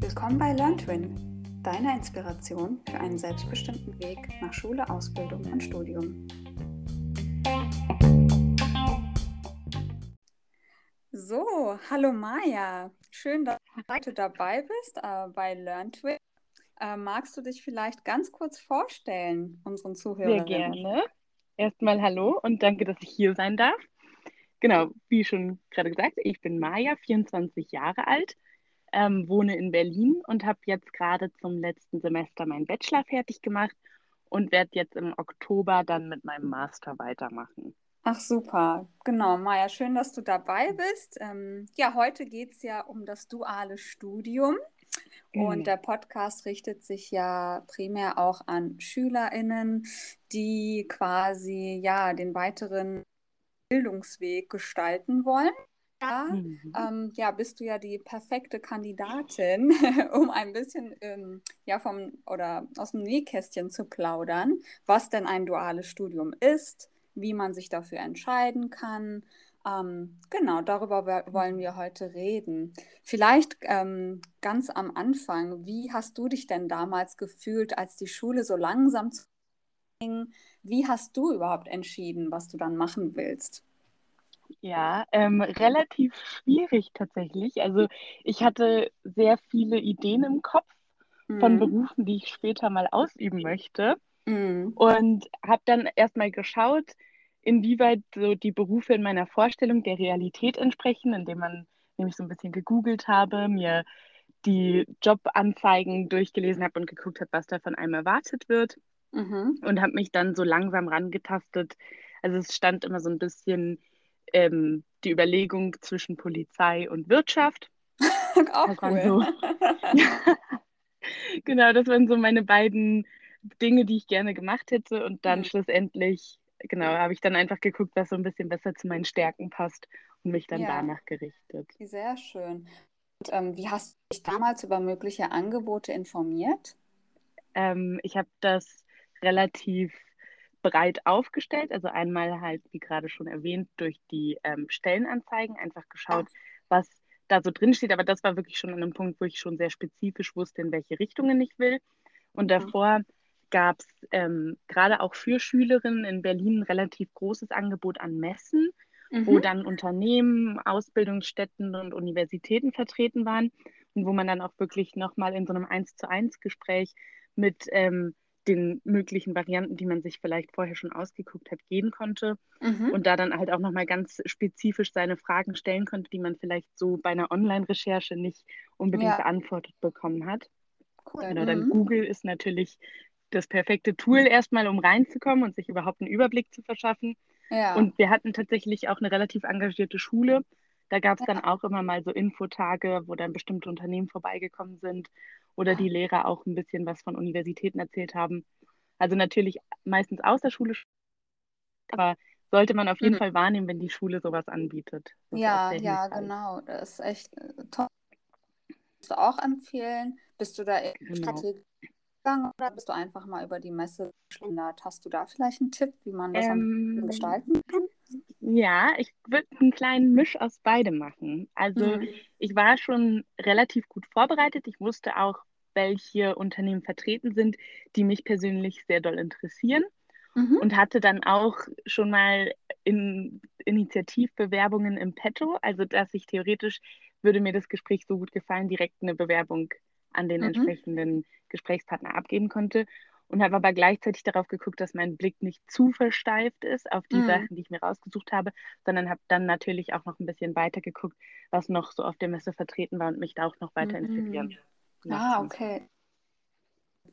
Willkommen bei LearnTwin, deiner Inspiration für einen selbstbestimmten Weg nach Schule, Ausbildung und Studium. So, hallo Maja. Schön, dass du heute dabei bist äh, bei LearnTwin. Äh, magst du dich vielleicht ganz kurz vorstellen, unseren Zuhörern? Sehr gerne. Erstmal hallo und danke, dass ich hier sein darf. Genau, wie schon gerade gesagt, ich bin Maja, 24 Jahre alt, ähm, wohne in Berlin und habe jetzt gerade zum letzten Semester meinen Bachelor fertig gemacht und werde jetzt im Oktober dann mit meinem Master weitermachen. Ach super, genau, Maja, schön, dass du dabei bist. Ähm, ja, heute geht es ja um das duale Studium. Und Genau. der Podcast richtet sich ja primär auch an SchülerInnen, die quasi ja den weiteren Bildungsweg gestalten wollen. Da Mhm. ähm, ja, bist du ja die perfekte Kandidatin, um ein bisschen ähm, ja, vom oder aus dem Nähkästchen zu plaudern, was denn ein duales Studium ist, wie man sich dafür entscheiden kann. Ähm, genau, darüber wo- wollen wir heute reden. Vielleicht ähm, ganz am Anfang, wie hast du dich denn damals gefühlt, als die Schule so langsam zu? Wie hast du überhaupt entschieden, was du dann machen willst? Ja, ähm, relativ schwierig tatsächlich. Also ich hatte sehr viele Ideen im Kopf von Mhm. Berufen, die ich später mal ausüben möchte. Mhm. Und habe dann erstmal geschaut, inwieweit so die Berufe in meiner Vorstellung der Realität entsprechen, indem man nämlich so ein bisschen gegoogelt habe, mir die Jobanzeigen durchgelesen habe und geguckt habe, was da von einem erwartet wird Mhm. und habe mich dann so langsam rangetastet. Also es stand immer so ein bisschen ähm, die Überlegung zwischen Polizei und Wirtschaft. Auch Das cool. so, genau, das waren so meine beiden Dinge, die ich gerne gemacht hätte. Und dann Mhm. schlussendlich, genau, habe ich dann einfach geguckt, was so ein bisschen besser zu meinen Stärken passt und mich dann Ja, danach gerichtet. sehr schön. Und, ähm, wie hast du dich damals über mögliche Angebote informiert? Ähm, ich habe das relativ breit aufgestellt. Also einmal halt, wie gerade schon erwähnt, durch die ähm, Stellenanzeigen einfach geschaut, was da so drin steht. Aber das war wirklich schon an einem Punkt, wo ich schon sehr spezifisch wusste, in welche Richtungen ich will. Und mhm. davor gab es ähm, gerade auch für Schülerinnen in Berlin ein relativ großes Angebot an Messen, wo Mhm. dann Unternehmen, Ausbildungsstätten und Universitäten vertreten waren und wo man dann auch wirklich nochmal in so einem Eins zu eins Gespräch mit ähm, den möglichen Varianten, die man sich vielleicht vorher schon ausgeguckt hat, gehen konnte Mhm. und da dann halt auch nochmal ganz spezifisch seine Fragen stellen konnte, die man vielleicht so bei einer Online-Recherche nicht unbedingt Ja, beantwortet bekommen hat. cool. Genau, dann Mhm. Google ist natürlich das perfekte Tool erstmal, um reinzukommen und sich überhaupt einen Überblick zu verschaffen. Ja, Und wir hatten tatsächlich auch eine relativ engagierte Schule. Da gab es dann auch immer mal so Infotage, wo dann bestimmte Unternehmen vorbeigekommen sind oder die Lehrer auch ein bisschen was von Universitäten erzählt haben. Also natürlich meistens außerschulisch, aber sollte man auf jeden Mhm. Fall wahrnehmen, wenn die Schule sowas anbietet. Das Ja, ja, genau. Das ist echt äh, toll. Würdest du auch empfehlen? Bist du da Genau. Strategie gegangen oder bist du einfach mal über die Messe geschlendert? Hast du da vielleicht einen Tipp, wie man das Ähm, gestalten kann? ja, ich würde einen kleinen Misch aus beidem machen. Also Mhm. ich war schon relativ gut vorbereitet. Ich wusste auch, welche Unternehmen vertreten sind, die mich persönlich sehr doll interessieren. Mhm. und hatte dann auch schon mal in Initiativbewerbungen im Petto, also dass ich theoretisch würde mir das Gespräch so gut gefallen, direkt eine Bewerbung an den Mhm. entsprechenden Gesprächspartner abgeben konnte und habe aber gleichzeitig darauf geguckt, dass mein Blick nicht zu versteift ist auf die Mhm. Sachen, die ich mir rausgesucht habe, sondern habe dann natürlich auch noch ein bisschen weiter geguckt, was noch so auf der Messe vertreten war und mich da auch noch weiter inspirieren Mhm. Ah, okay.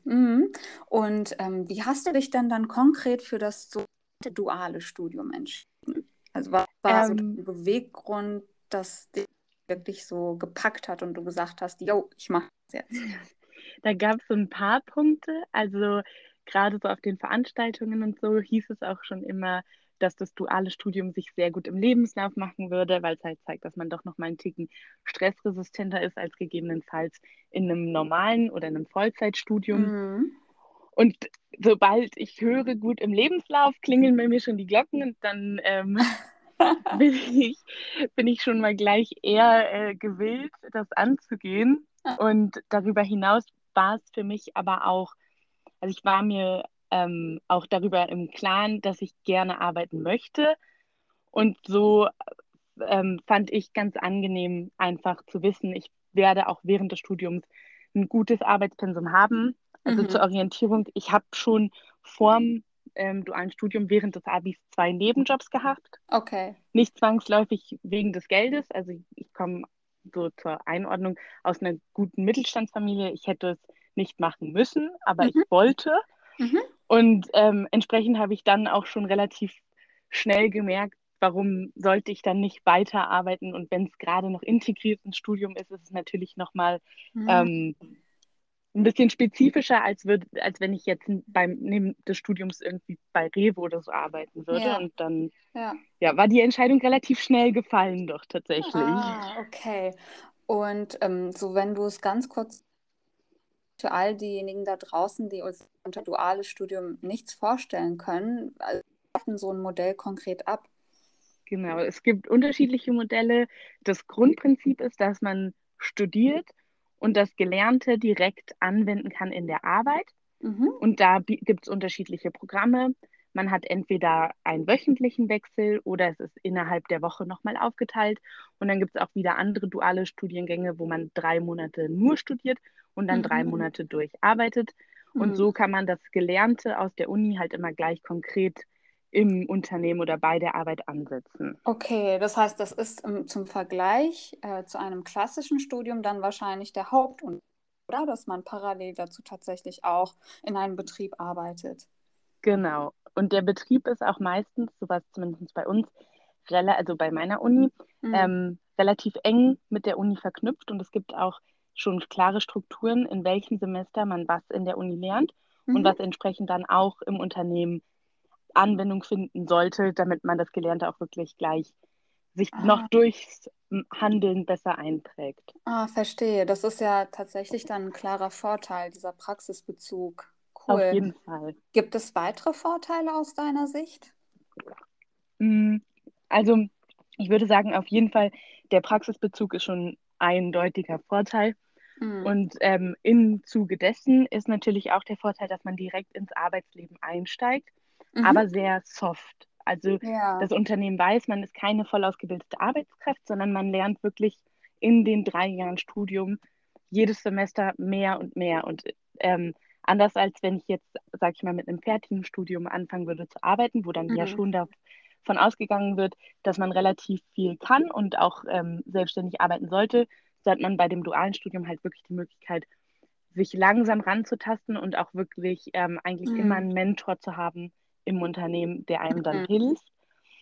Mhm. Und ähm, wie hast du dich dann dann konkret für das so duale Studium entschieden? Also was war so Ähm, dein Beweggrund, dass dich wirklich so gepackt hat und du gesagt hast, yo, ich mache das jetzt. Da gab es so ein paar Punkte. Also gerade so auf den Veranstaltungen und so hieß es auch schon immer, dass das duale Studium sich sehr gut im Lebenslauf machen würde, weil es halt zeigt, dass man doch noch mal einen Ticken stressresistenter ist als gegebenenfalls in einem normalen oder einem Vollzeitstudium. Mhm. Und sobald ich höre, gut im Lebenslauf, klingeln bei mir schon die Glocken und dann ähm, bin ich, bin ich schon mal gleich eher äh, gewillt, das anzugehen. Und darüber hinaus war es für mich aber auch, also ich war mir ähm, auch darüber im Klaren, dass ich gerne arbeiten möchte. Und so ähm, fand ich ganz angenehm, einfach zu wissen, ich werde auch während des Studiums ein gutes Arbeitspensum haben. Also Mhm. zur Orientierung, ich habe schon vorm ähm, dualen Studium während des Abis zwei Nebenjobs gehabt. Okay. Nicht zwangsläufig wegen des Geldes. Also ich, ich komme so zur Einordnung aus einer guten Mittelstandsfamilie. Ich hätte es nicht machen müssen, aber ich Mhm. wollte. Mhm. Und ähm, entsprechend habe ich dann auch schon relativ schnell gemerkt, warum sollte ich dann nicht weiterarbeiten. Und wenn es gerade noch integriert ins Studium ist, ist es natürlich nochmal Mhm. ähm, ein bisschen spezifischer, als, würd, als wenn ich jetzt beim neben des Studiums irgendwie bei Rewe oder so arbeiten würde. Ja. Und dann Ja. ja, war die Entscheidung relativ schnell gefallen, doch tatsächlich. Ah, okay. Und ähm, so, wenn du es ganz kurz für all diejenigen da draußen, die uns unter duales Studium nichts vorstellen können, also, denn so ein Modell konkret ab? Genau, es gibt unterschiedliche Modelle. Das Grundprinzip ist, dass man studiert und das Gelernte direkt anwenden kann in der Arbeit. Mhm. Und da gibt es unterschiedliche Programme. Man hat entweder einen wöchentlichen Wechsel oder es ist innerhalb der Woche nochmal aufgeteilt. Und dann gibt es auch wieder andere duale Studiengänge, wo man drei Monate nur studiert und dann drei Mhm. Monate durcharbeitet. Und Mhm. so kann man das Gelernte aus der Uni halt immer gleich konkret im Unternehmen oder bei der Arbeit ansetzen. Okay, das heißt, das ist ähm, zum Vergleich äh, zu einem klassischen Studium dann wahrscheinlich der Hauptunterschied, oder? Dass man parallel dazu tatsächlich auch in einem Betrieb arbeitet. Genau. Und der Betrieb ist auch meistens, so war es zumindest bei uns, also bei meiner Uni, Mhm. ähm, relativ eng mit der Uni verknüpft und es gibt auch schon klare Strukturen, in welchem Semester man was in der Uni lernt und Mhm. was entsprechend dann auch im Unternehmen Anwendung finden sollte, damit man das Gelernte auch wirklich gleich sich noch Ah. durchs Handeln besser einprägt. Ah, verstehe. Das ist ja tatsächlich dann ein klarer Vorteil, dieser Praxisbezug. Auf Cool. jeden Fall. Gibt es weitere Vorteile aus deiner Sicht? Mm, Also, ich würde sagen, auf jeden Fall, der Praxisbezug ist schon ein eindeutiger Vorteil. Mhm. Und ähm, im Zuge dessen ist natürlich auch der Vorteil, dass man direkt ins Arbeitsleben einsteigt, Mhm. aber sehr soft. Also Ja. das Unternehmen weiß, man ist keine voll ausgebildete Arbeitskraft, sondern man lernt wirklich in den drei Jahren Studium jedes Semester mehr und mehr. Und ähm, anders als wenn ich jetzt, sag ich mal, mit einem fertigen Studium anfangen würde zu arbeiten, wo dann ja Mhm. schon davon ausgegangen wird, dass man relativ viel kann und auch ähm, selbstständig arbeiten sollte, so hat man bei dem dualen Studium halt wirklich die Möglichkeit, sich langsam ranzutasten und auch wirklich ähm, eigentlich Mhm. immer einen Mentor zu haben im Unternehmen, der einem dann Mhm. hilft.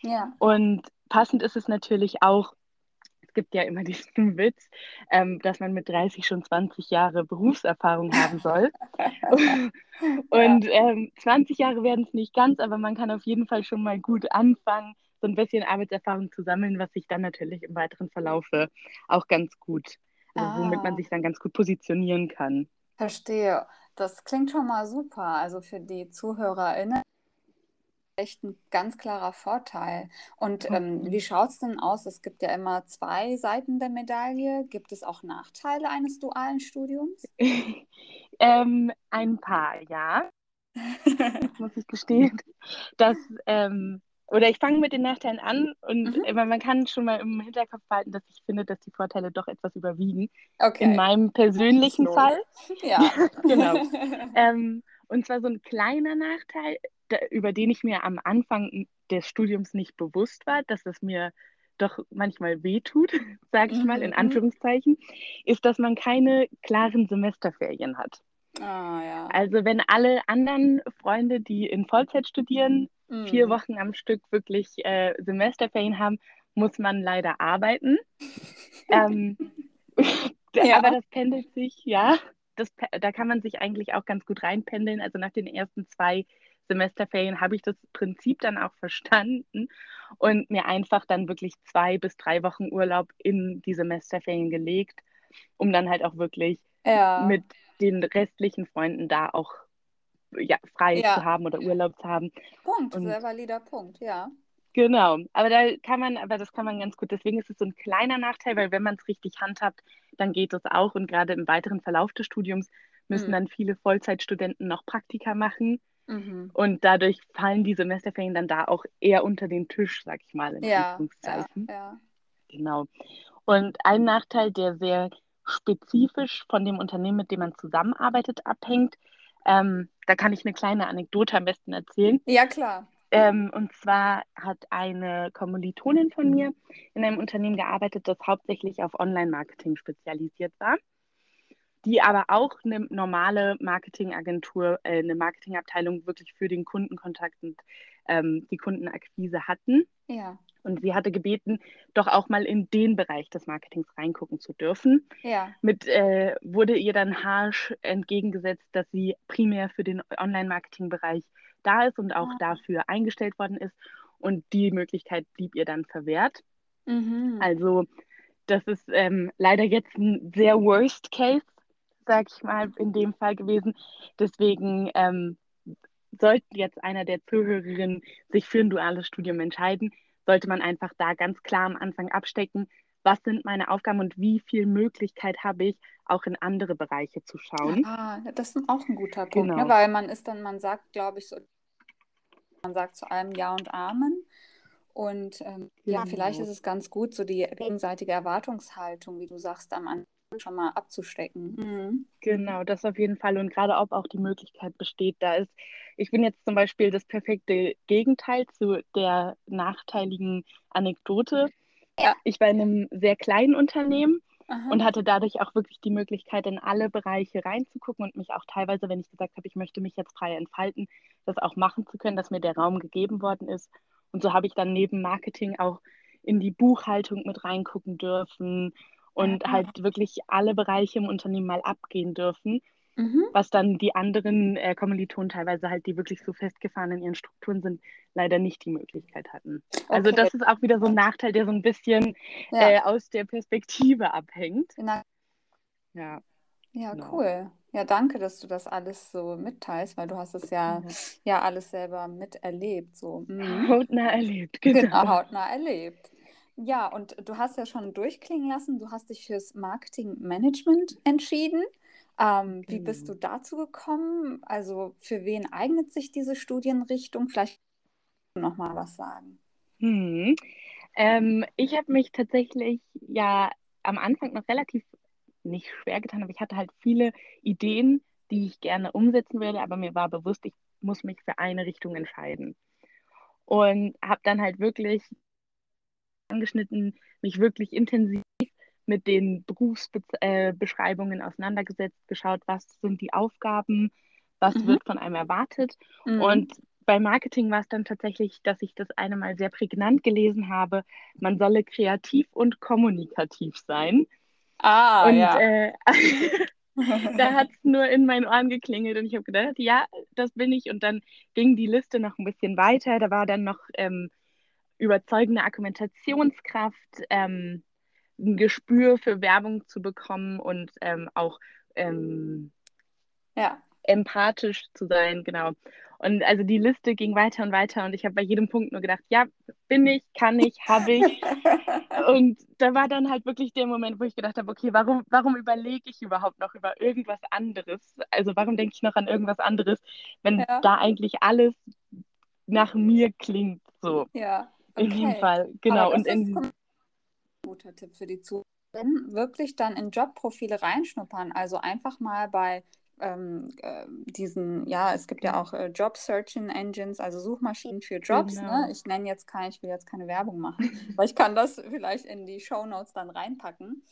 Ja. Und passend ist es natürlich auch, es gibt ja immer diesen Witz, ähm, dass man mit 30 schon 20 Jahre Berufserfahrung haben soll. Und ähm, 20 Jahre werden es nicht ganz, aber man kann auf jeden Fall schon mal gut anfangen, so ein bisschen Arbeitserfahrung zu sammeln, was sich dann natürlich im weiteren Verlaufe auch ganz gut, also womit man Ah. sich dann ganz gut positionieren kann. Verstehe. Das klingt schon mal super. Also für die ZuhörerInnen echt ein ganz klarer Vorteil. Und ähm, wie schaut es denn aus? Es gibt ja immer zwei Seiten der Medaille. Gibt es auch Nachteile eines dualen Studiums? ähm, ein paar, ja, muss ich gestehen. Dass, ähm, oder ich fange mit den Nachteilen an und Mhm. äh, man kann schon mal im Hinterkopf behalten, dass ich finde, dass die Vorteile doch etwas überwiegen. In Okay, meinem persönlichen. Fall. ja. Genau. Und zwar so ein kleiner Nachteil, da, über den ich mir am Anfang des Studiums nicht bewusst war, dass es mir doch manchmal wehtut, sage ich mal, in Mhm. Anführungszeichen, ist, dass man keine klaren Semesterferien hat. Ah, ja. Also wenn alle anderen Freunde, die in Vollzeit studieren, vier Mhm. Wochen am Stück wirklich äh, Semesterferien haben, muss man leider arbeiten. ähm, Ja. Aber das pendelt sich, ja, das, da kann man sich eigentlich auch ganz gut reinpendeln. Also nach den ersten zwei Semesterferien habe ich das Prinzip dann auch verstanden und mir einfach dann wirklich zwei bis drei Wochen Urlaub in die Semesterferien gelegt, um dann halt auch wirklich Ja. mit den restlichen Freunden da auch ja, frei Ja. zu haben oder Urlaub zu haben. Punkt, Und- sehr valider Punkt, ja. Genau, aber da kann man, aber das kann man ganz gut. Deswegen ist es so ein kleiner Nachteil, weil wenn man es richtig handhabt, dann geht es auch. Und gerade im weiteren Verlauf des Studiums müssen Mhm. dann viele Vollzeitstudenten noch Praktika machen. Mhm. Und dadurch fallen die Semesterferien dann da auch eher unter den Tisch, sag ich mal, in Ja, ja, Anführungszeichen. ja. Genau. Und ein Nachteil, der sehr spezifisch von dem Unternehmen, mit dem man zusammenarbeitet, abhängt, ähm, da kann ich eine kleine Anekdote am besten erzählen. Ja, klar. Ähm, und zwar hat eine Kommilitonin von mir in einem Unternehmen gearbeitet, das hauptsächlich auf Online-Marketing spezialisiert war, die aber auch eine normale Marketingagentur, äh, eine Marketingabteilung wirklich für den Kundenkontakt und ähm, die Kundenakquise hatten. Ja, Und sie hatte gebeten, doch auch mal in den Bereich des Marketings reingucken zu dürfen. ja. Mit äh, wurde ihr dann harsch entgegengesetzt, dass sie primär für den Online-Marketing-Bereich da ist und auch Ah. dafür eingestellt worden ist. Und die Möglichkeit blieb ihr dann verwehrt. Mhm. Also das ist ähm, leider jetzt ein sehr Worst Case, sag ich mal, in dem Fall gewesen. Deswegen ähm, sollte jetzt einer der Zuhörerinnen sich für ein duales Studium entscheiden, sollte man einfach da ganz klar am Anfang abstecken, was sind meine Aufgaben und wie viel Möglichkeit habe ich, auch in andere Bereiche zu schauen. Ah, das ist auch ein guter Punkt, ne? Genau. Weil man ist dann, man sagt, glaube ich, so, man sagt zu allem Ja und Amen. Und ähm, ja, vielleicht Genau. ist es ganz gut, so die gegenseitige Erwartungshaltung, wie du sagst, am Anfang schon mal abzustecken. Mhm. Genau, das auf jeden Fall. Und gerade ob auch die Möglichkeit besteht, da ist, ich bin jetzt zum Beispiel das perfekte Gegenteil zu der nachteiligen Anekdote. Ja. Ich war in einem sehr kleinen Unternehmen Aha. und hatte dadurch auch wirklich die Möglichkeit, in alle Bereiche reinzugucken und mich auch teilweise, wenn ich gesagt habe, ich möchte mich jetzt frei entfalten, das auch machen zu können, dass mir der Raum gegeben worden ist. Und so habe ich dann neben Marketing auch in die Buchhaltung mit reingucken dürfen und halt wirklich alle Bereiche im Unternehmen mal abgehen dürfen, Mhm. was dann die anderen äh, Kommilitonen teilweise halt, die wirklich so festgefahren in ihren Strukturen sind, leider nicht die Möglichkeit hatten. Also Okay. das ist auch wieder so ein Nachteil, der so ein bisschen Ja. äh, aus der Perspektive abhängt. Na, Ja, ja, Genau. cool. Ja, danke, dass du das alles so mitteilst, weil du hast es ja, Ja. ja alles selber miterlebt. So. Mhm. hautnah erlebt, Genau, genau. hautnah erlebt. Ja, und du hast ja schon durchklingen lassen, du hast dich fürs Marketingmanagement entschieden. Ähm, wie bist du Genau. dazu gekommen? Also für wen eignet sich diese Studienrichtung? Vielleicht noch mal was sagen. Hm. Ähm, ich habe mich tatsächlich ja am Anfang noch relativ nicht schwer getan, aber ich hatte halt viele Ideen, die ich gerne umsetzen würde, aber mir war bewusst, ich muss mich für eine Richtung entscheiden. Und habe dann halt wirklich angeschnitten, mich wirklich intensiv mit den Berufsbeschreibungen auseinandergesetzt, geschaut, was sind die Aufgaben, was Mhm. wird von einem erwartet. Mhm. Und bei Marketing war es dann tatsächlich, dass ich das eine Mal sehr prägnant gelesen habe, man solle kreativ und kommunikativ sein. Ah, Und ja. äh, da hat es nur in meinen Ohren geklingelt und ich habe gedacht, ja, das bin ich. Und dann ging die Liste noch ein bisschen weiter. Da war dann noch ähm, überzeugende Argumentationskraft, ähm, ein Gespür für Werbung zu bekommen und ähm, auch ähm, Ja. empathisch zu sein, genau. Und also die Liste ging weiter und weiter und ich habe bei jedem Punkt nur gedacht, ja, bin ich, kann ich, habe ich. Und da war dann halt wirklich der Moment, wo ich gedacht habe, okay, warum, warum überlege ich überhaupt noch über irgendwas anderes? Also warum denke ich noch an irgendwas anderes, wenn Ja. da eigentlich alles nach mir klingt, so Ja, in dem okay. Fall. Genau. Und in, guter Tipp für die Zuhörer. Wirklich dann in Jobprofile reinschnuppern. Also einfach mal bei ähm, äh, diesen, ja, es gibt ja auch äh, Job Searching Engines, also Suchmaschinen für Jobs. Ne? Genau. Ich nenne jetzt keine, ich will jetzt keine Werbung machen, aber ich kann das vielleicht in die Shownotes dann reinpacken.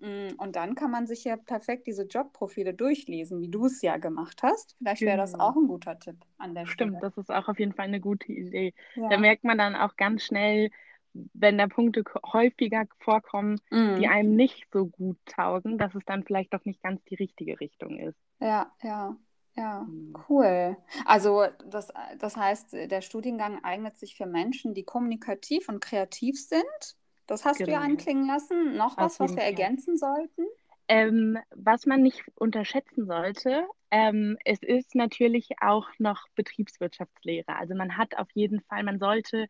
Mm, Und dann kann man sich ja perfekt diese Jobprofile durchlesen, wie du es ja gemacht hast. Vielleicht wäre das Genau. auch ein guter Tipp an der Stimmt, Stelle. das ist auch auf jeden Fall eine gute Idee. Da Ja. merkt man dann auch ganz schnell, wenn da Punkte häufiger vorkommen, die Mm. einem nicht so gut taugen, dass es dann vielleicht doch nicht ganz die richtige Richtung ist. Ja, ja, ja, Hm. cool. Also das, das heißt, der Studiengang eignet sich für Menschen, die kommunikativ und kreativ sind. Das hast du ja Genau. anklingen lassen. Noch was, was wir Fall. ergänzen sollten? Ähm, was man nicht unterschätzen sollte, ähm, es ist natürlich auch noch Betriebswirtschaftslehre. Also man hat auf jeden Fall, man sollte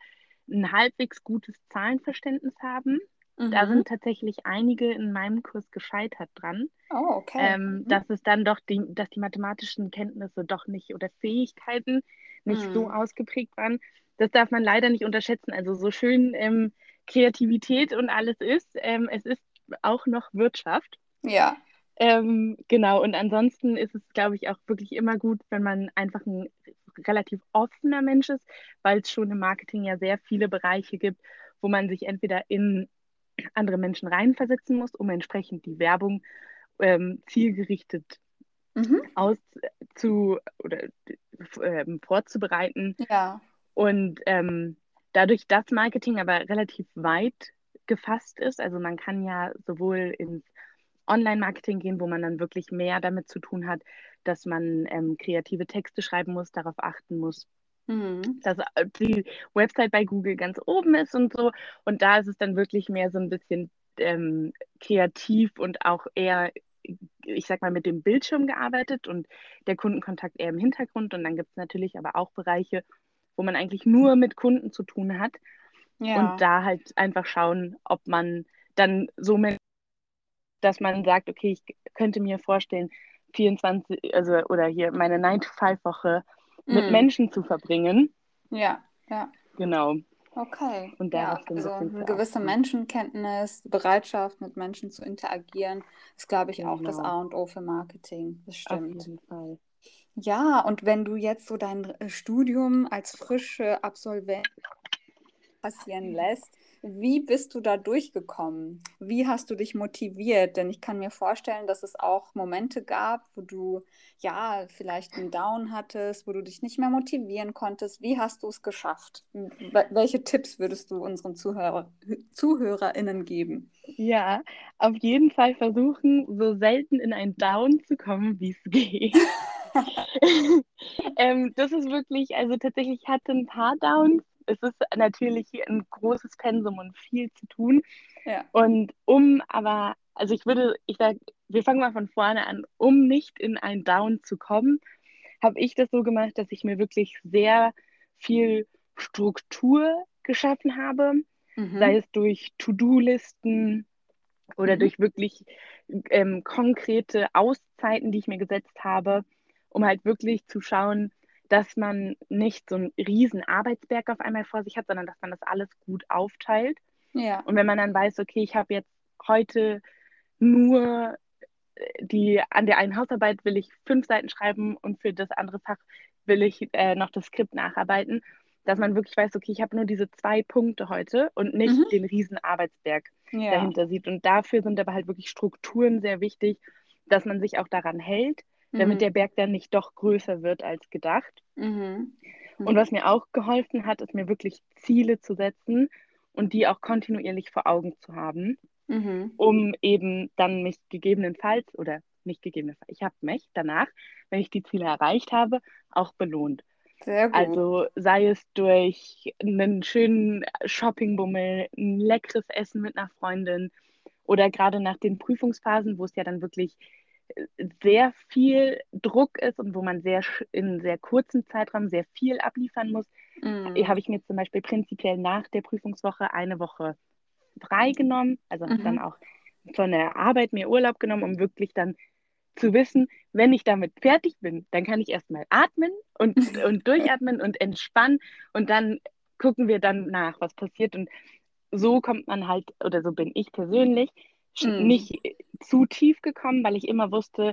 ein halbwegs gutes Zahlenverständnis haben. Mhm. Da sind tatsächlich einige in meinem Kurs gescheitert dran. Oh, okay. Ähm, mhm. Dass es dann doch die, dass die mathematischen Kenntnisse doch nicht oder Fähigkeiten nicht mhm. so ausgeprägt waren. Das darf man leider nicht unterschätzen. Also so schön ähm, Kreativität und alles ist, ähm, es ist auch noch Wirtschaft. Ja. Ähm, genau, und ansonsten ist es, glaube ich, auch wirklich immer gut, wenn man einfach ein relativ offener Mensch ist, weil es schon im Marketing ja sehr viele Bereiche gibt, wo man sich entweder in andere Menschen reinversetzen muss, um entsprechend die Werbung ähm, zielgerichtet mhm. auszu oder ähm, vorzubereiten. Ja. Und ähm, dadurch, dass Marketing aber relativ weit gefasst ist, also man kann ja sowohl ins Online-Marketing gehen, wo man dann wirklich mehr damit zu tun hat, dass man ähm, kreative Texte schreiben muss, darauf achten muss, mhm. dass äh, die Website bei Google ganz oben ist und so. Und da ist es dann wirklich mehr so ein bisschen ähm, kreativ und auch eher, ich sag mal, mit dem Bildschirm gearbeitet und der Kundenkontakt eher im Hintergrund. Und dann gibt es natürlich aber auch Bereiche, wo man eigentlich nur mit Kunden zu tun hat. Ja. Und da halt einfach schauen, ob man dann so dass man sagt, okay, ich könnte mir vorstellen, 24, also oder hier meine 9-to-5-Woche mm. mit Menschen zu verbringen. Ja, ja. Genau. Okay. Und da ja, also eine gewisse Menschenkenntnis, Bereitschaft, mit Menschen zu interagieren, ist, glaube ich, genau. auch das genau. A und O für Marketing. Das stimmt. Auf jeden Fall. Ja, und wenn du jetzt so dein Studium als frische Absolvent passieren lässt, wie bist du da durchgekommen? Wie hast du dich motiviert? Denn ich kann mir vorstellen, dass es auch Momente gab, wo du ja vielleicht einen Down hattest, wo du dich nicht mehr motivieren konntest. Wie hast du es geschafft? Welche Tipps würdest du unseren Zuhörer, ZuhörerInnen geben? Ja, auf jeden Fall versuchen, so selten in ein Down zu kommen, wie es geht. ähm, das ist wirklich, also tatsächlich hatte ein paar Downs, es ist natürlich ein großes Pensum und viel zu tun. Ja. Und um aber, also ich würde, ich sage, wir fangen mal von vorne an, um nicht in ein Down zu kommen, habe ich das so gemacht, dass ich mir wirklich sehr viel Struktur geschaffen habe, mhm. sei es durch To-Do-Listen oder mhm. durch wirklich ähm, konkrete Auszeiten, die ich mir gesetzt habe, um halt wirklich zu schauen, dass man nicht so einen riesen Arbeitsberg auf einmal vor sich hat, sondern dass man das alles gut aufteilt. Ja. Und wenn man dann weiß, okay, ich habe jetzt heute nur äh, die, an der einen Hausarbeit will ich fünf Seiten schreiben und für das andere Fach will ich äh, noch das Skript nacharbeiten, dass man wirklich weiß, okay, ich habe nur diese zwei Punkte heute und nicht mhm. den riesen Arbeitsberg ja. dahinter sieht. Und dafür sind aber halt wirklich Strukturen sehr wichtig, dass man sich auch daran hält, damit mhm. der Berg dann nicht doch größer wird als gedacht. Mhm. Mhm. Und was mir auch geholfen hat, ist mir wirklich Ziele zu setzen und die auch kontinuierlich vor Augen zu haben, mhm. um eben dann mich gegebenenfalls oder nicht gegebenenfalls, ich habe mich danach, wenn ich die Ziele erreicht habe, auch belohnt. Sehr gut. Also sei es durch einen schönen Shoppingbummel, ein leckeres Essen mit einer Freundin oder gerade nach den Prüfungsphasen, wo es ja dann wirklich sehr viel Druck ist und wo man sehr in sehr kurzen Zeitraum sehr viel abliefern muss, mm. habe ich mir zum Beispiel prinzipiell nach der Prüfungswoche eine Woche freigenommen, also mhm. dann auch von der Arbeit mir Urlaub genommen, um wirklich dann zu wissen, wenn ich damit fertig bin, dann kann ich erstmal atmen und, und durchatmen und entspannen und dann gucken wir dann nach, was passiert. Und so kommt man halt, oder so bin ich persönlich, mhm. nicht zu tief gekommen, weil ich immer wusste,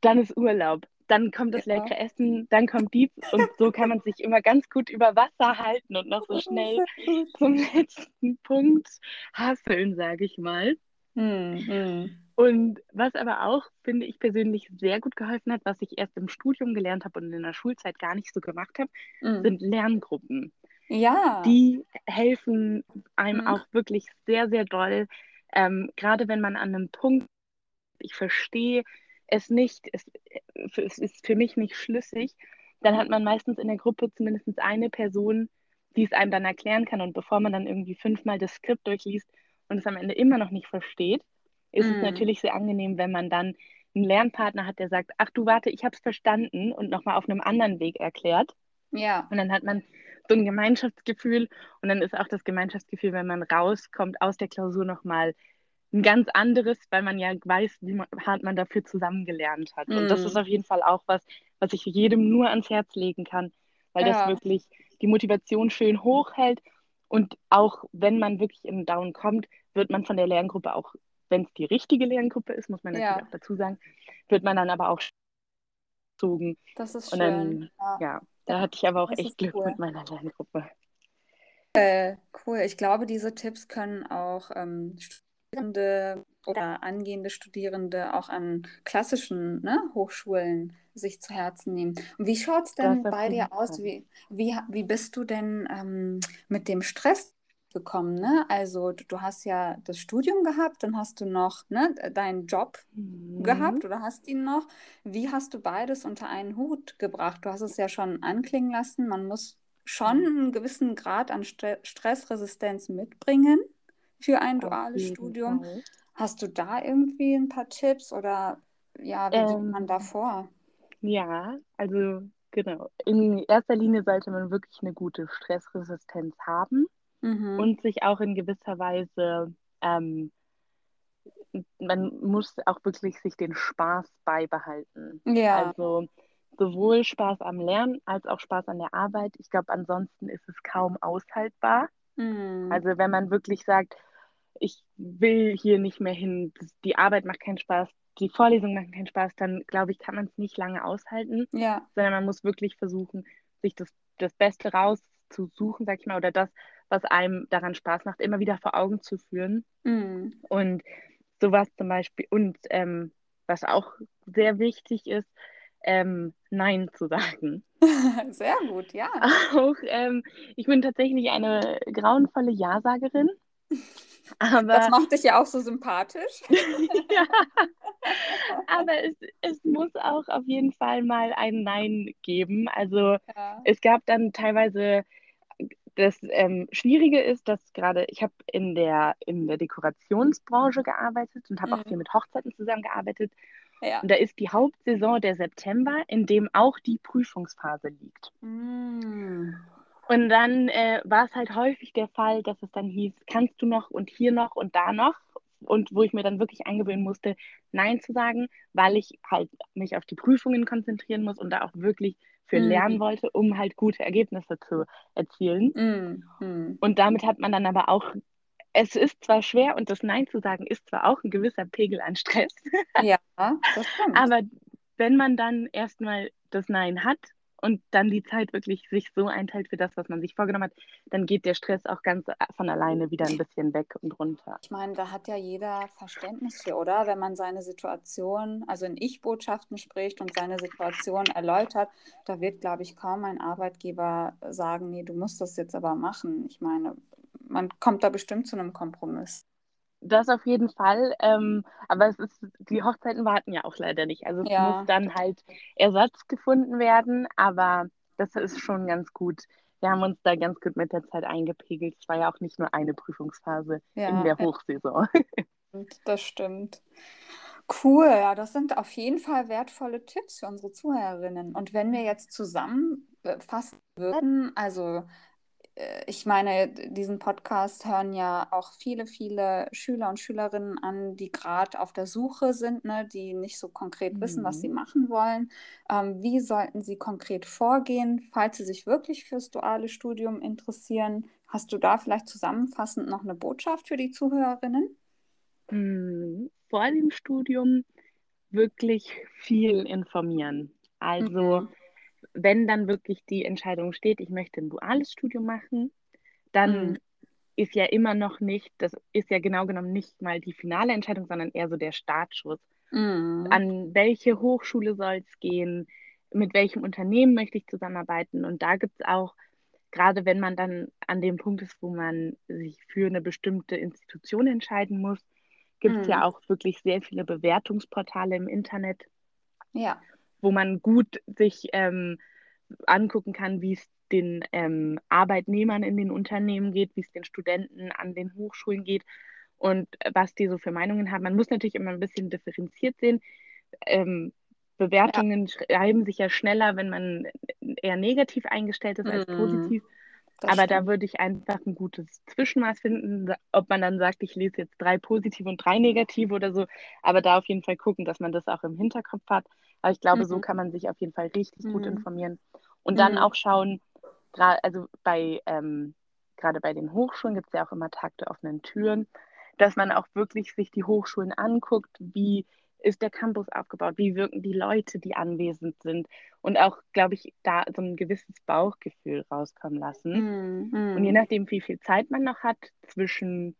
dann ist Urlaub, dann kommt das leckere ja. Essen, dann kommt Dieb und so kann man sich immer ganz gut über Wasser halten und noch so schnell zum letzten Punkt hasseln, sage ich mal. Mhm. Und was aber auch, finde ich persönlich, sehr gut geholfen hat, was ich erst im Studium gelernt habe und in der Schulzeit gar nicht so gemacht habe, mhm. sind Lerngruppen. Ja. Die helfen einem mhm. auch wirklich sehr, sehr doll, ähm, gerade wenn man an einem Punkt, ich verstehe es nicht, es, es ist für mich nicht schlüssig, dann hat man meistens in der Gruppe zumindest eine Person, die es einem dann erklären kann. Und bevor man dann irgendwie fünfmal das Skript durchliest und es am Ende immer noch nicht versteht, ist mm. es mhm. natürlich sehr angenehm, wenn man dann einen Lernpartner hat, der sagt, ach du warte, ich habe es verstanden und nochmal auf einem anderen Weg erklärt. Ja. Und dann hat man so ein Gemeinschaftsgefühl. Und dann ist auch das Gemeinschaftsgefühl, wenn man rauskommt aus der Klausur nochmal ein ganz anderes, weil man ja weiß, wie man, hart man dafür zusammengelernt hat. Mm. Und das ist Mhm. auf jeden Fall auch was, was ich jedem nur ans Herz legen kann, weil das Ja, wirklich die Motivation schön hochhält. Und auch wenn man wirklich in Down kommt, wird man von der Lerngruppe auch, wenn es die richtige Lerngruppe ist, muss man natürlich ja, auch dazu sagen, wird man dann aber auch gezogen. das ist Und schön. dann, Ja, ja, da hatte ich aber auch das echt Glück cool. mit meiner Lerngruppe. Äh, cool. Ich glaube, diese Tipps können auch ähm, Studierende oder angehende Studierende auch an klassischen ne, Hochschulen sich zu Herzen nehmen. Und wie schaut es denn bei dir aus? Wie, wie, wie bist du denn ähm, mit dem Stress gekommen? Ne? Also du, du hast ja das Studium gehabt, dann hast du noch ne, deinen Job Mhm. gehabt oder hast ihn noch. Wie hast du beides unter einen Hut gebracht? Du hast es ja schon anklingen lassen, man muss schon Ja, einen gewissen Grad an Stre Stressresistenz mitbringen für ein duales Studium. Fall. Hast du da irgendwie ein paar Tipps oder ja, wie geht man da Ähm, vor? ja, also genau. In erster Linie sollte man wirklich eine gute Stressresistenz haben Mhm. und sich auch in gewisser Weise, ähm, man muss auch wirklich sich den Spaß beibehalten. Ja. Also sowohl Spaß am Lernen als auch Spaß an der Arbeit. Ich glaube, ansonsten ist es kaum aushaltbar. Mhm. Also wenn man wirklich sagt, ich will hier nicht mehr hin, die Arbeit macht keinen Spaß, die Vorlesung macht keinen Spaß, dann glaube ich, kann man es nicht lange aushalten, Ja. sondern man muss wirklich versuchen, sich das, das Beste rauszusuchen, sag ich mal, oder das, was einem daran Spaß macht, immer wieder vor Augen zu führen. Mhm. Und sowas zum Beispiel, und ähm, was auch sehr wichtig ist, ähm, Nein zu sagen. Sehr gut, ja. Auch, ähm, ich bin tatsächlich eine grauenvolle Ja-Sagerin, Das aber macht dich ja auch so sympathisch. ja, aber es, es muss auch auf jeden Fall mal ein Nein geben. Also Ja. es gab dann teilweise, das ähm, Schwierige ist, dass gerade, ich habe in der, in der Dekorationsbranche gearbeitet und habe auch viel Mhm. mit Hochzeiten zusammengearbeitet. Ja. Und da ist die Hauptsaison der September, in dem auch die Prüfungsphase liegt. Mm. Und dann äh, war es halt häufig der Fall, dass es dann hieß, kannst du noch und hier noch und da noch? Und wo ich mir dann wirklich eingewöhnen musste, Nein zu sagen, weil ich halt mich auf die Prüfungen konzentrieren muss und da auch wirklich für lernen Mm. wollte, um halt gute Ergebnisse zu erzielen. Mm. Und damit hat man dann aber auch, es ist zwar schwer und das Nein zu sagen ist zwar auch ein gewisser Pegel an Stress, Ja, das stimmt. aber wenn man dann erstmal das Nein hat und dann die Zeit wirklich sich so einteilt für das, was man sich vorgenommen hat, dann geht der Stress auch ganz von alleine wieder ein bisschen weg und runter. Ich meine, da hat ja jeder Verständnis für, oder? Wenn man seine Situation, also in Ich-Botschaften spricht und seine Situation erläutert, da wird, glaube ich, kaum ein Arbeitgeber sagen, nee, du musst das jetzt aber machen. Ich meine, man kommt da bestimmt zu einem Kompromiss. Das auf jeden Fall, ähm, aber es ist, die Hochzeiten warten ja auch leider nicht. Also es Ja, muss dann halt Ersatz gefunden werden, aber das ist schon ganz gut. Wir haben uns da ganz gut mit der Zeit eingepegelt. Es war ja auch nicht nur eine Prüfungsphase in ja, der ja, Hochsaison. das stimmt. Cool, ja, das sind auf jeden Fall wertvolle Tipps für unsere Zuhörerinnen. Und wenn wir jetzt zusammenfassen würden, also ich meine, diesen Podcast hören ja auch viele, viele Schüler und Schülerinnen an, die gerade auf der Suche sind, ne, die nicht so konkret wissen, was sie Mhm. machen wollen. Ähm, wie sollten sie konkret vorgehen, falls sie sich wirklich fürs duale Studium interessieren? Hast du da vielleicht zusammenfassend noch eine Botschaft für die Zuhörerinnen? Hm, Vor dem Studium wirklich viel informieren. Also Mhm. Wenn dann wirklich die Entscheidung steht, ich möchte ein duales Studium machen, dann Mhm. ist ja immer noch nicht, das ist ja genau genommen nicht mal die finale Entscheidung, sondern eher so der Startschuss. Mhm. An welche Hochschule soll es gehen? Mit welchem Unternehmen möchte ich zusammenarbeiten? Und da gibt es auch, gerade wenn man dann an dem Punkt ist, wo man sich für eine bestimmte Institution entscheiden muss, gibt es ja Mhm. auch wirklich sehr viele Bewertungsportale im Internet, Ja. Wo man gut sich ähm, angucken kann, wie es den ähm, Arbeitnehmern in den Unternehmen geht, wie es den Studenten an den Hochschulen geht und was die so für Meinungen haben. Man muss natürlich immer ein bisschen differenziert sehen. Ähm, Ja. Bewertungen schreiben sich ja schneller, wenn man eher negativ eingestellt ist als Mhm. positiv. Das Aber stimmt. da würde ich einfach ein gutes Zwischenmaß finden, ob man dann sagt, ich lese jetzt drei positive und drei negative oder so. Aber da auf jeden Fall gucken, dass man das auch im Hinterkopf hat. Aber ich glaube, mhm. so kann man sich auf jeden Fall richtig mhm. gut informieren. Und dann mhm. auch schauen, gerade also bei ähm, gerade bei den Hochschulen gibt es ja auch immer Tag der offenen Türen, dass man auch wirklich sich die Hochschulen anguckt, wie ist der Campus aufgebaut, wie wirken die Leute, die anwesend sind und auch, glaube ich, da so ein gewisses Bauchgefühl rauskommen lassen. Mm, Und je nachdem, wie viel Zeit man noch hat zwischen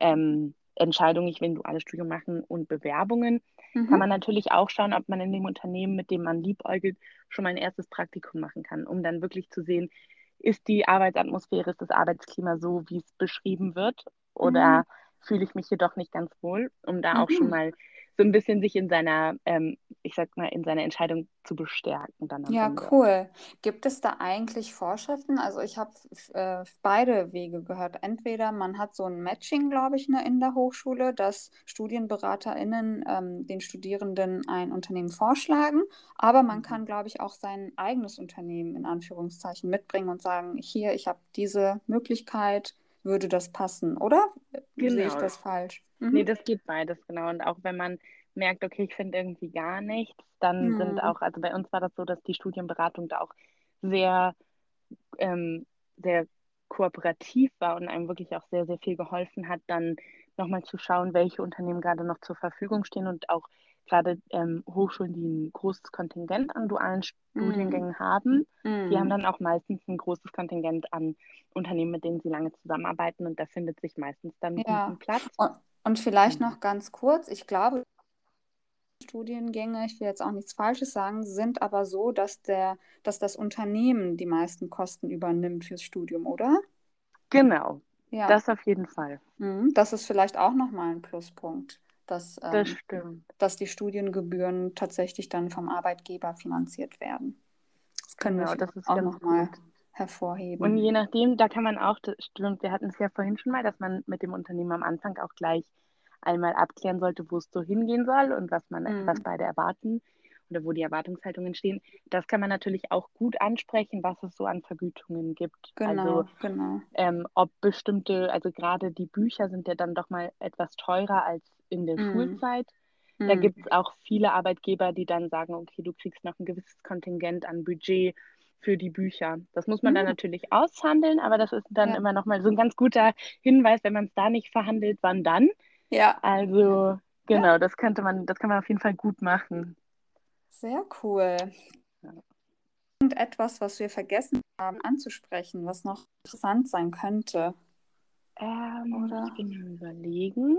ähm, Entscheidung, ich will ein duales Studium machen und Bewerbungen, mhm. kann man natürlich auch schauen, ob man in dem Unternehmen, mit dem man liebäugelt, schon mal ein erstes Praktikum machen kann, um dann wirklich zu sehen, ist die Arbeitsatmosphäre, ist das Arbeitsklima so, wie es beschrieben wird, oder mhm. fühle ich mich hier doch nicht ganz wohl, um da auch schon mhm. mal so ein bisschen sich in seiner, ähm, ich sag mal, in seiner Entscheidung zu bestärken. Dann ja, Ende. cool. Gibt es da eigentlich Vorschriften? Also ich habe äh, beide Wege gehört. Entweder man hat so ein Matching, glaube ich, ne, in der Hochschule, dass StudienberaterInnen ähm, den Studierenden ein Unternehmen vorschlagen, aber man mhm. kann, glaube ich, auch sein eigenes Unternehmen in Anführungszeichen mitbringen und sagen, hier, ich habe diese Möglichkeit, würde das passen, oder? Genau. Sehe ich genau. das falsch? Mhm. Nee, das geht beides, genau. Und auch wenn man merkt, okay, ich finde irgendwie gar nichts, dann mhm. sind auch, also bei uns war das so, dass die Studienberatung da auch sehr, ähm, sehr kooperativ war und einem wirklich auch sehr, sehr viel geholfen hat, dann nochmal zu schauen, welche Unternehmen gerade noch zur Verfügung stehen und auch gerade ähm, Hochschulen, die ein großes Kontingent an dualen Studiengängen mm. haben, mm. die haben dann auch meistens ein großes Kontingent an Unternehmen, mit denen sie lange zusammenarbeiten und da findet sich meistens dann ja. ein Platz. Und, und vielleicht noch ganz kurz, ich glaube, Studiengänge, ich will jetzt auch nichts Falsches sagen, sind aber so, dass, der, dass das Unternehmen die meisten Kosten übernimmt fürs Studium, oder? Genau, ja. das auf jeden Fall. Mhm. Das ist vielleicht auch nochmal ein Pluspunkt dass, ähm, das stimmt. dass die Studiengebühren tatsächlich dann vom Arbeitgeber finanziert werden. Das können genau, wir das ist auch nochmal hervorheben. Und je nachdem, da kann man auch, das stimmt, wir hatten es ja vorhin schon mal, dass man mit dem Unternehmen am Anfang auch gleich einmal abklären sollte, wo es so hingehen soll und was man, mhm. was beide erwarten oder wo die Erwartungshaltungen stehen. Das kann man natürlich auch gut ansprechen, was es so an Vergütungen gibt. Genau, also, genau. Ähm, ob bestimmte, also gerade die Bücher sind ja dann doch mal etwas teurer als in der mm. Schulzeit. Da mm. gibt es auch viele Arbeitgeber, die dann sagen, okay, du kriegst noch ein gewisses Kontingent an Budget für die Bücher. Das muss man mm. dann natürlich aushandeln, aber das ist dann ja. immer noch mal so ein ganz guter Hinweis, wenn man es da nicht verhandelt, wann dann. Ja. Also genau, ja. das könnte man, das kann man auf jeden Fall gut machen. Sehr cool. Ja. Und etwas, was wir vergessen haben anzusprechen, was noch interessant sein könnte. Ähm, Oder? Ich bin überlegen.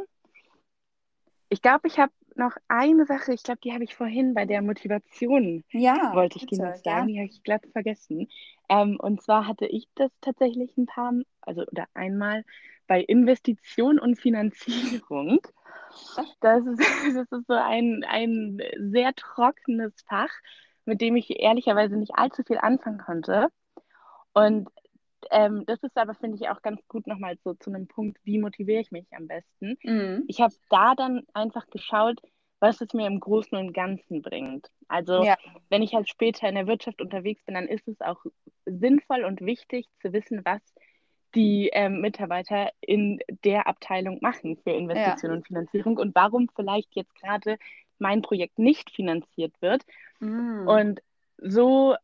Ich glaube, ich habe noch eine Sache, ich glaube, die habe ich vorhin bei der Motivation, ja, wollte ich dir noch sagen, die habe ich glatt vergessen. Ähm, und zwar hatte ich das tatsächlich ein paar, also oder einmal bei Investition und Finanzierung. Das ist, das ist so ein, ein sehr trockenes Fach, mit dem ich ehrlicherweise nicht allzu viel anfangen konnte. Und ähm, das ist aber, finde ich, auch ganz gut nochmal so zu einem Punkt, wie motiviere ich mich am besten. Mhm. Ich habe da dann einfach geschaut, was es mir im Großen und Ganzen bringt. Also ja. wenn ich halt später in der Wirtschaft unterwegs bin, dann ist es auch sinnvoll und wichtig zu wissen, was die ähm, Mitarbeiter in der Abteilung machen für Investition ja. und Finanzierung und warum vielleicht jetzt gerade mein Projekt nicht finanziert wird. Mhm. Und so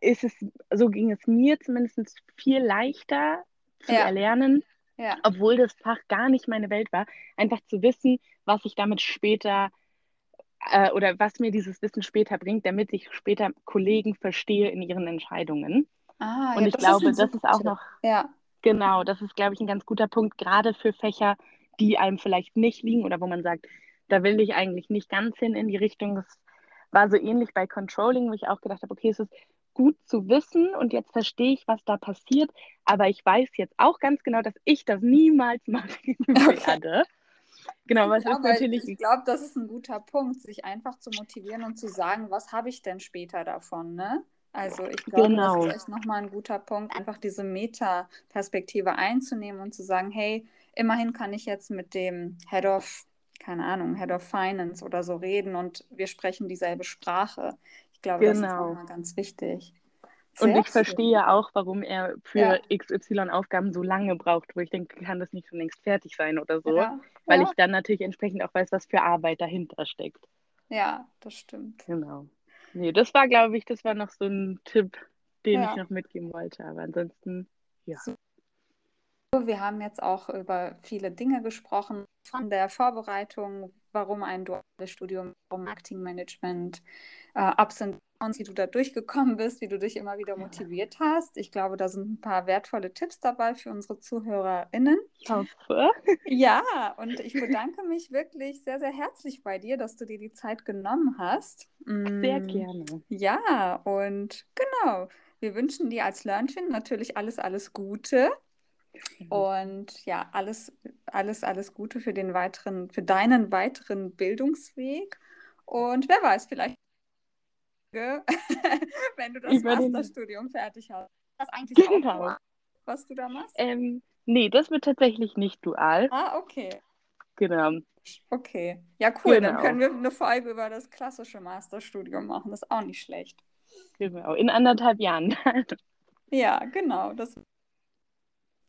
ist es, so ging es mir zumindest viel leichter zu ja. erlernen, ja. obwohl das Fach gar nicht meine Welt war, einfach zu wissen, was ich damit später äh, oder was mir dieses Wissen später bringt, damit ich später Kollegen verstehe in ihren Entscheidungen. Ah, Und ja, ich glaube, ist das ist auch noch, genau, das ist, glaube ich, ein ganz guter Punkt, gerade für Fächer, die einem vielleicht nicht liegen oder wo man sagt, da will ich eigentlich nicht ganz hin in die Richtung. Das war so ähnlich bei Controlling, wo ich auch gedacht habe, okay, es ist gut zu wissen und jetzt verstehe ich, was da passiert, aber ich weiß jetzt auch ganz genau, dass ich das niemals machen werde. Genau, was ist natürlich. Ich glaube, das ist ein guter Punkt, sich einfach zu motivieren und zu sagen, was habe ich denn später davon, ne? Also ich glaube, genau. das ist nochmal ein guter Punkt, einfach diese Meta-Perspektive einzunehmen und zu sagen, hey, immerhin kann ich jetzt mit dem Head of, keine Ahnung, Head of Finance oder so reden und wir sprechen dieselbe Sprache. Ich glaube, genau. das ist genau. auch mal ganz wichtig. und ich verstehe auch, warum er für ja. XY-Aufgaben so lange braucht, wo ich denke, kann das nicht schon längst fertig sein oder so. Ja. Weil ja. ich dann natürlich entsprechend auch weiß, was für Arbeit dahinter steckt. Ja, das stimmt. Genau. Nee, das war, glaube ich, das war noch so ein Tipp, den ich noch mitgeben wollte. Aber ansonsten, ja. So. Wir haben jetzt auch über viele Dinge gesprochen, von der Vorbereitung, warum ein duales Studium, warum Marketingmanagement, äh, Ups und Downs, wie du da durchgekommen bist, wie du dich immer wieder motiviert hast. Ich glaube, da sind ein paar wertvolle Tipps dabei für unsere ZuhörerInnen. Hoffe. Ja, und ich bedanke mich wirklich sehr, sehr herzlich bei dir, dass du dir die Zeit genommen hast. Sehr mm, gerne. Ja, und genau. Wir wünschen dir als Learnchen natürlich alles, alles Gute. Mhm. Und ja, alles, alles, alles Gute für den weiteren, für deinen weiteren Bildungsweg. Und wer weiß, vielleicht, wenn du das Masterstudium fertig hast. Das eigentlich genau. auch, was du da machst? Ähm, nee, das wird tatsächlich nicht dual. Ah, okay. Genau. Okay. Ja, cool. Genau. Dann können wir eine Folge über das klassische Masterstudium machen. Das ist auch nicht schlecht. Genau. In anderthalb Jahren. ja, genau. Das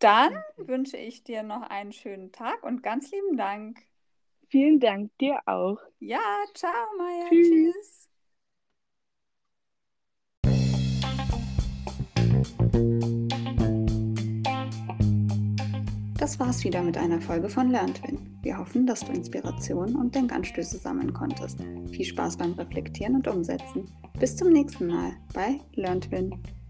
dann wünsche ich dir noch einen schönen Tag und ganz lieben Dank. Vielen Dank dir auch. Ja, ciao, Maya. Tschüss. Das war's wieder mit einer Folge von LearnTwin. Wir hoffen, dass du Inspirationen und Denkanstöße sammeln konntest. Viel Spaß beim Reflektieren und Umsetzen. Bis zum nächsten Mal bei LearnTwin.